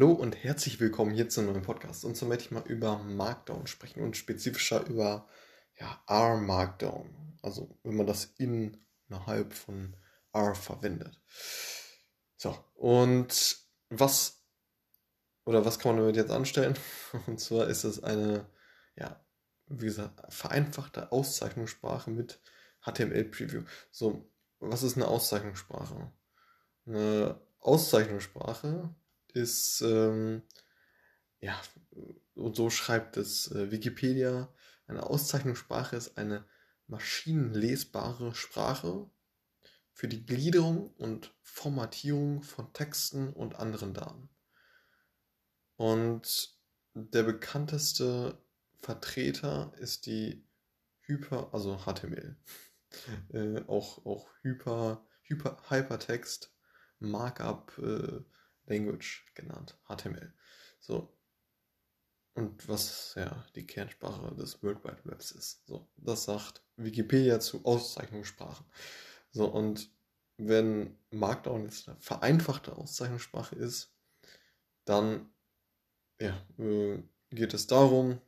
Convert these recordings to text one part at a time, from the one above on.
Hallo und herzlich willkommen hier zum neuen Podcast. Und so möchte ich mal über Markdown sprechen und spezifischer über ja, R Markdown. Also wenn man das innerhalb von R verwendet. So, und was oder was kann man damit jetzt anstellen? Und zwar ist es eine, ja, wie gesagt, vereinfachte Auszeichnungssprache mit HTML-Preview. So, was ist eine Auszeichnungssprache? Eine Auszeichnungssprache ist, ähm, ja, und so schreibt es äh, Wikipedia, eine Auszeichnungssprache ist eine maschinenlesbare Sprache für die Gliederung und Formatierung von Texten und anderen Daten. Und der bekannteste Vertreter ist die Hyper, also HTML, äh, auch, auch Hyper, Hyper, Hypertext Markup äh, Language genannt, HTML. So. Und was ja die Kernsprache des World Wide Webs ist. So, das sagt Wikipedia zu Auszeichnungssprachen. So, und wenn Markdown jetzt eine vereinfachte Auszeichnungssprache ist, dann ja, äh, geht es darum,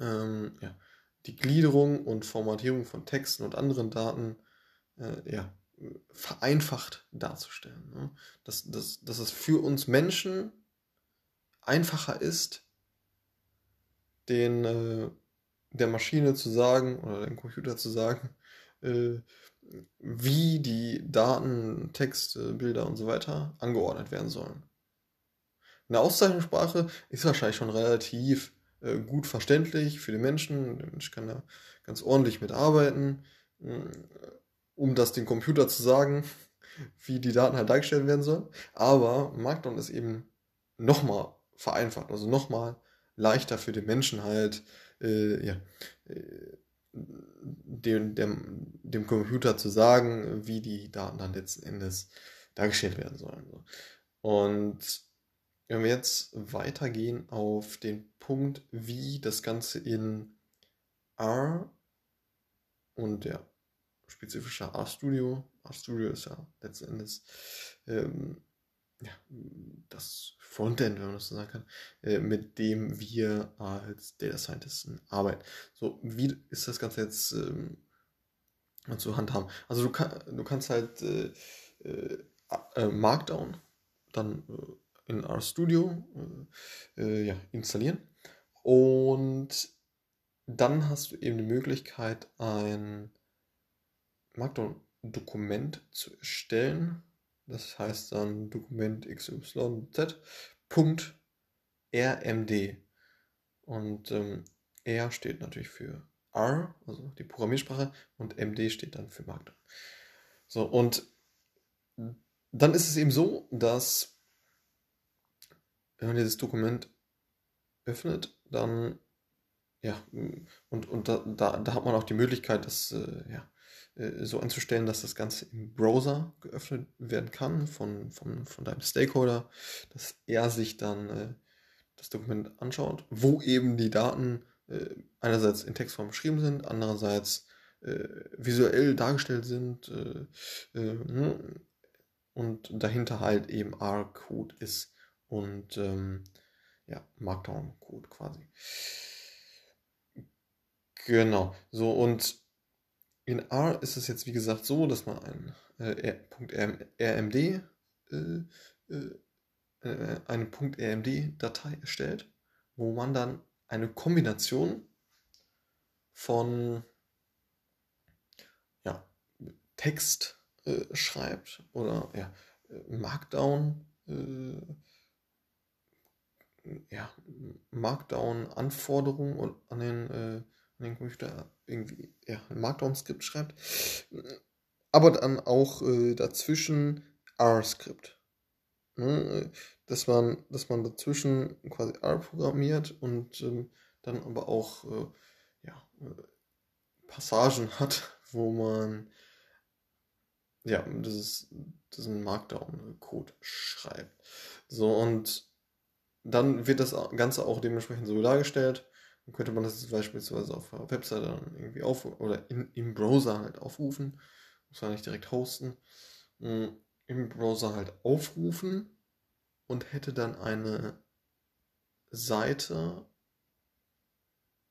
ähm, ja, die Gliederung und Formatierung von Texten und anderen Daten äh, ja, vereinfacht darzustellen. Ne? Dass, dass, dass es für uns Menschen einfacher ist, den äh, der Maschine zu sagen oder dem Computer zu sagen, äh, wie die Daten, Texte, Bilder und so weiter angeordnet werden sollen. Eine Auszeichnungssprache ist wahrscheinlich schon relativ äh, gut verständlich für den Menschen. Der Mensch kann da ganz ordentlich mitarbeiten um das dem Computer zu sagen, wie die Daten halt dargestellt werden sollen. Aber Markdown ist eben nochmal vereinfacht, also nochmal leichter für den Menschen halt, äh, ja, äh, dem, dem, dem Computer zu sagen, wie die Daten dann letzten Endes dargestellt werden sollen. Und wenn wir jetzt weitergehen auf den Punkt, wie das Ganze in R und der spezifischer RStudio. RStudio ist ja letzten Endes ähm, ja, das Frontend, wenn man das so sagen kann, äh, mit dem wir als Data Scientisten arbeiten. So, wie ist das Ganze jetzt ähm, zu handhaben? Also du, kann, du kannst halt äh, äh, äh Markdown dann äh, in RStudio äh, ja, installieren und dann hast du eben die Möglichkeit, ein Markdown-Dokument zu erstellen. Das heißt dann Dokument XYZ.rmd. Und ähm, R steht natürlich für R, also die Programmiersprache, und MD steht dann für Markdown. So, und dann ist es eben so, dass wenn man dieses Dokument öffnet, dann ja, und, und da, da, da hat man auch die Möglichkeit, das äh, ja, so einzustellen, dass das Ganze im Browser geöffnet werden kann von, von, von deinem Stakeholder, dass er sich dann äh, das Dokument anschaut, wo eben die Daten äh, einerseits in Textform beschrieben sind, andererseits äh, visuell dargestellt sind äh, äh, ne? und dahinter halt eben R-Code ist und ähm, ja, Markdown-Code quasi. Genau, so und in R ist es jetzt wie gesagt so, dass man ein äh, .rmd äh, äh, äh, eine .rmd-Datei erstellt, wo man dann eine Kombination von ja, Text äh, schreibt oder ja, Markdown äh, ja, Markdown-Anforderungen an den, den Computer irgendwie ja, ein Markdown-Skript schreibt. Aber dann auch äh, dazwischen R-Skript. Ne? Dass, man, dass man dazwischen quasi R programmiert und ähm, dann aber auch äh, ja, äh, Passagen hat, wo man ja, diesen Markdown-Code schreibt. So, und dann wird das Ganze auch dementsprechend so dargestellt. Dann könnte man das beispielsweise auf der Webseite dann irgendwie auf oder in, im Browser halt aufrufen. Muss man nicht direkt hosten. Mm, Im Browser halt aufrufen. und hätte dann eine Seite,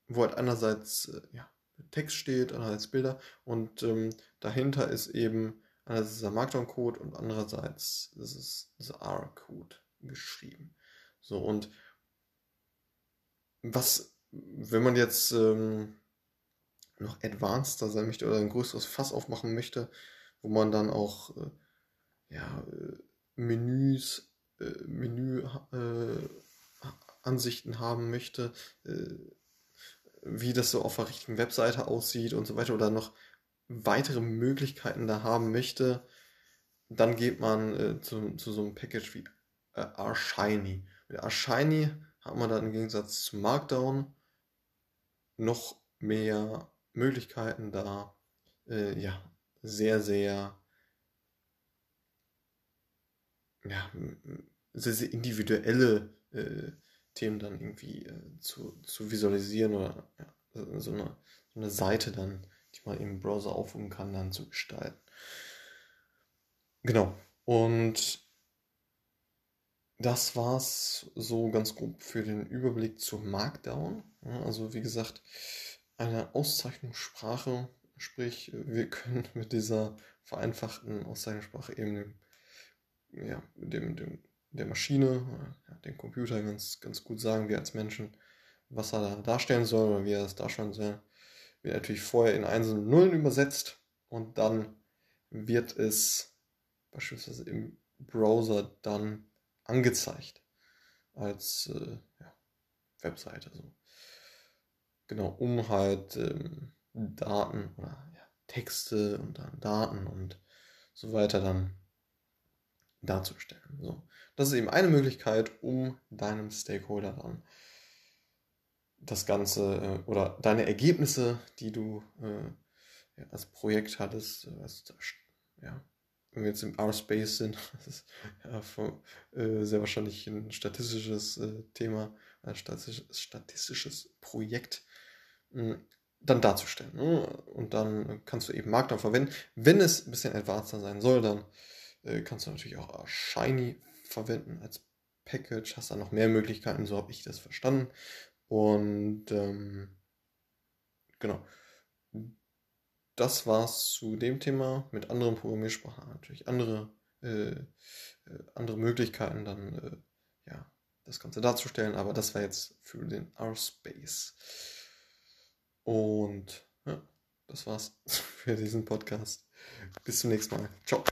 wo halt einerseits äh, ja, Text steht, andererseits Bilder und ähm, dahinter ist eben einerseits dieser Markdown-Code und andererseits ist es dieser R-Code geschrieben. So und was, wenn man jetzt ähm, noch advanceder sein möchte oder ein größeres Fass aufmachen möchte, wo man dann auch äh, ja, äh, Menüs, äh, Menüansichten äh, haben möchte, äh, wie das so auf der richtigen Webseite aussieht und so weiter oder noch weitere Möglichkeiten da haben möchte, dann geht man äh, zu, zu, so einem Package wie äh, Arshiny. Mit Arshiny hat man dann im Gegensatz zu Markdown noch mehr Möglichkeiten da, äh, ja, sehr, sehr, ja, sehr, sehr individuelle äh, Themen dann irgendwie äh, zu, zu visualisieren oder ja, so, eine, so eine Seite dann, die man im Browser aufrufen kann, dann zu gestalten. Genau. Und das war's so ganz grob für den Überblick zu Markdown. Also wie gesagt, eine Auszeichnungssprache, sprich wir können mit dieser vereinfachten Auszeichnungssprache eben dem, ja, dem, dem, der Maschine, ja, dem Computer ganz, ganz gut sagen, wir als Menschen, was er da darstellen soll oder wie er das darstellen soll. Wird natürlich vorher in Einsen und Nullen übersetzt und dann wird es beispielsweise im Browser dann angezeigt als äh, ja, Webseite. So. Genau, um halt ähm, Daten oder ja, Texte und dann Daten und so weiter dann darzustellen. So. Das ist eben eine Möglichkeit, um deinem Stakeholder dann das Ganze äh, oder deine Ergebnisse, die du äh, ja, als Projekt hattest, äh, als, ja, wenn wir jetzt im R-Space sind, das ist ja, von, äh, sehr wahrscheinlich ein statistisches äh, Thema, ein statistisches, statistisches Projekt, dann darzustellen. Ne? Und dann kannst du eben Markdown verwenden. Wenn es ein bisschen advanceder sein soll, dann äh, kannst du natürlich auch Shiny verwenden als Package. Hast dann noch mehr Möglichkeiten, so habe ich das verstanden. Und ähm, genau. Das war's zu dem Thema. Mit anderen Programmiersprachen natürlich andere, äh, äh, andere Möglichkeiten, dann äh, ja, das Ganze darzustellen. Aber das war jetzt für den R-Space. Und ja, das war's für diesen Podcast. Bis zum nächsten Mal. Ciao.